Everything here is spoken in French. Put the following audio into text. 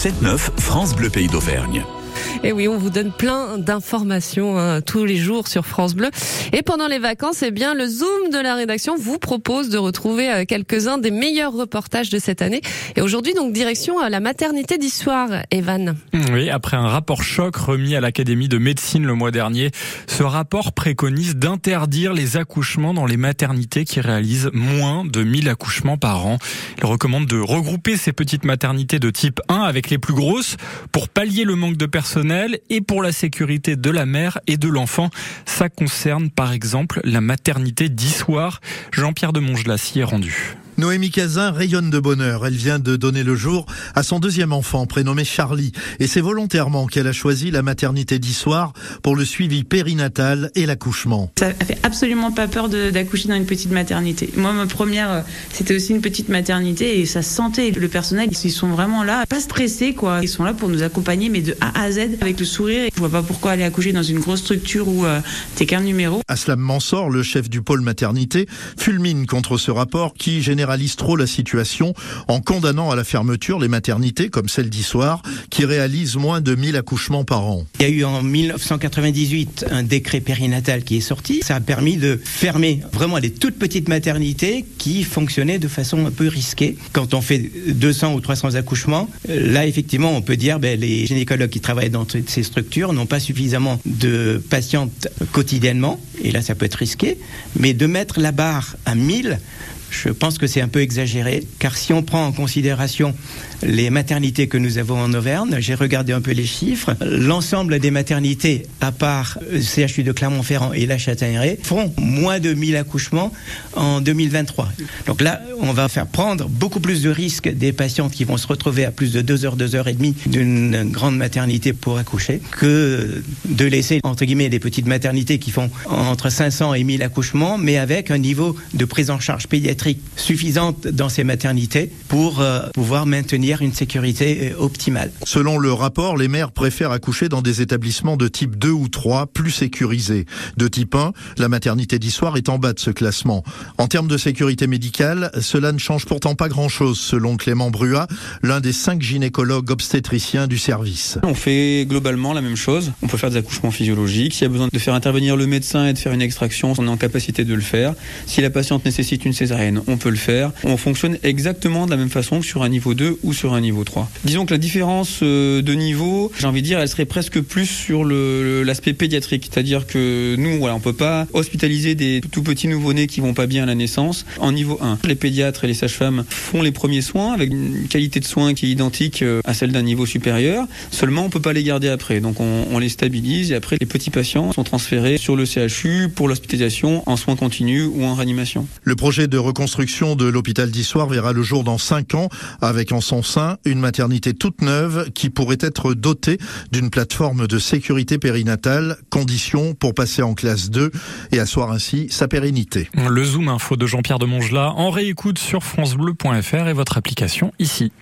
7-9, France Bleu Pays d'Auvergne. Et oui, on vous donne plein d'informations hein, tous les jours sur France Bleu. Et pendant les vacances, eh bien, le Zoom de la rédaction vous propose de retrouver euh, quelques-uns des meilleurs reportages de cette année. Et aujourd'hui, donc, direction à la maternité d'histoire, Evan. Oui, après un rapport choc remis à l'Académie de médecine le mois dernier, ce rapport préconise d'interdire les accouchements dans les maternités qui réalisent moins de 1000 accouchements par an. Il recommande de regrouper ces petites maternités de type 1 avec les plus grosses pour pallier le manque de et pour la sécurité de la mère et de l'enfant. Ça concerne par exemple la maternité d'Issoire. Jean-Pierre de Montgelas y est rendu. Noémie Cazin rayonne de bonheur. Elle vient de donner le jour à son deuxième enfant, prénommé Charlie. Et c'est volontairement qu'elle a choisi la maternité d'Issoire pour le suivi périnatal et l'accouchement. Ça fait absolument pas peur d'accoucher dans une petite maternité. Moi, ma première, euh, c'était aussi une petite maternité et ça se sentait. Le personnel, ils sont vraiment là, pas stressés, quoi. Ils sont là pour nous accompagner, mais de A à Z, avec le sourire. Je vois pas pourquoi aller accoucher dans une grosse structure où euh, t'es qu'un numéro. Aslam Mansor, le chef du pôle maternité, fulmine contre ce rapport qui génère généralise trop la situation en condamnant à la fermeture les maternités comme celle d'Issoire qui réalisent moins de 1000 accouchements par an. Il y a eu en 1998 un décret périnatal qui est sorti. Ça a permis de fermer vraiment les toutes petites maternités qui fonctionnaient de façon un peu risquée. Quand on fait 200 ou 300 accouchements, là effectivement on peut dire ben, les gynécologues qui travaillent dans ces structures n'ont pas suffisamment de patientes quotidiennement et là ça peut être risqué. Mais de mettre la barre à 1000, je pense que c'est un peu exagéré, car si on prend en considération les maternités que nous avons en Auvergne, j'ai regardé un peu les chiffres, l'ensemble des maternités, à part le CHU de Clermont-Ferrand et la Châtaigneraie, feront moins de 1000 accouchements en 2023. Donc là, on va faire prendre beaucoup plus de risques des patientes qui vont se retrouver à plus de 2 heures, 2 heures et demie d'une grande maternité pour accoucher, que de laisser, entre guillemets, des petites maternités qui font entre 500 et 1000 accouchements, mais avec un niveau de prise en charge pédiatrique suffisante dans ces maternités pour euh, pouvoir maintenir une sécurité euh, optimale. Selon le rapport, les mères préfèrent accoucher dans des établissements de type 2 ou 3 plus sécurisés. De type 1, la maternité d'Issoire est en bas de ce classement. En termes de sécurité médicale, cela ne change pourtant pas grand-chose selon Clément Brua, l'un des cinq gynécologues obstétriciens du service. On fait globalement la même chose. On peut faire des accouchements physiologiques. S'il y a besoin de faire intervenir le médecin et de faire une extraction, on est en capacité de le faire. Si la patiente nécessite une césarienne, on peut le faire. On fonctionne exactement de la même façon que sur un niveau 2 ou sur un niveau 3. Disons que la différence euh, de niveau, j'ai envie de dire, elle serait presque plus sur l'aspect pédiatrique. C'est-à-dire que nous, voilà, on peut pas hospitaliser des tout petits nouveau-nés qui vont pas bien à la naissance en niveau 1. Les pédiatres et les sages-femmes font les premiers soins avec une qualité de soins qui est identique euh, à celle d'un niveau supérieur. Seulement, on peut pas les garder après. Donc, on, on les stabilise et après, les petits patients sont transférés sur le CHU pour l'hospitalisation en soins continus ou en réanimation. Le projet de reconstruction de l'hôpital d'Issoire verra le jour dans 5 ans, avec en son sein une maternité toute neuve qui pourrait être dotée d'une plateforme de sécurité périnatale, condition pour passer en classe 2 et asseoir ainsi sa pérennité. Le Zoom info de Jean-Pierre de Mongelat en réécoute sur francebleu.fr et votre application ici.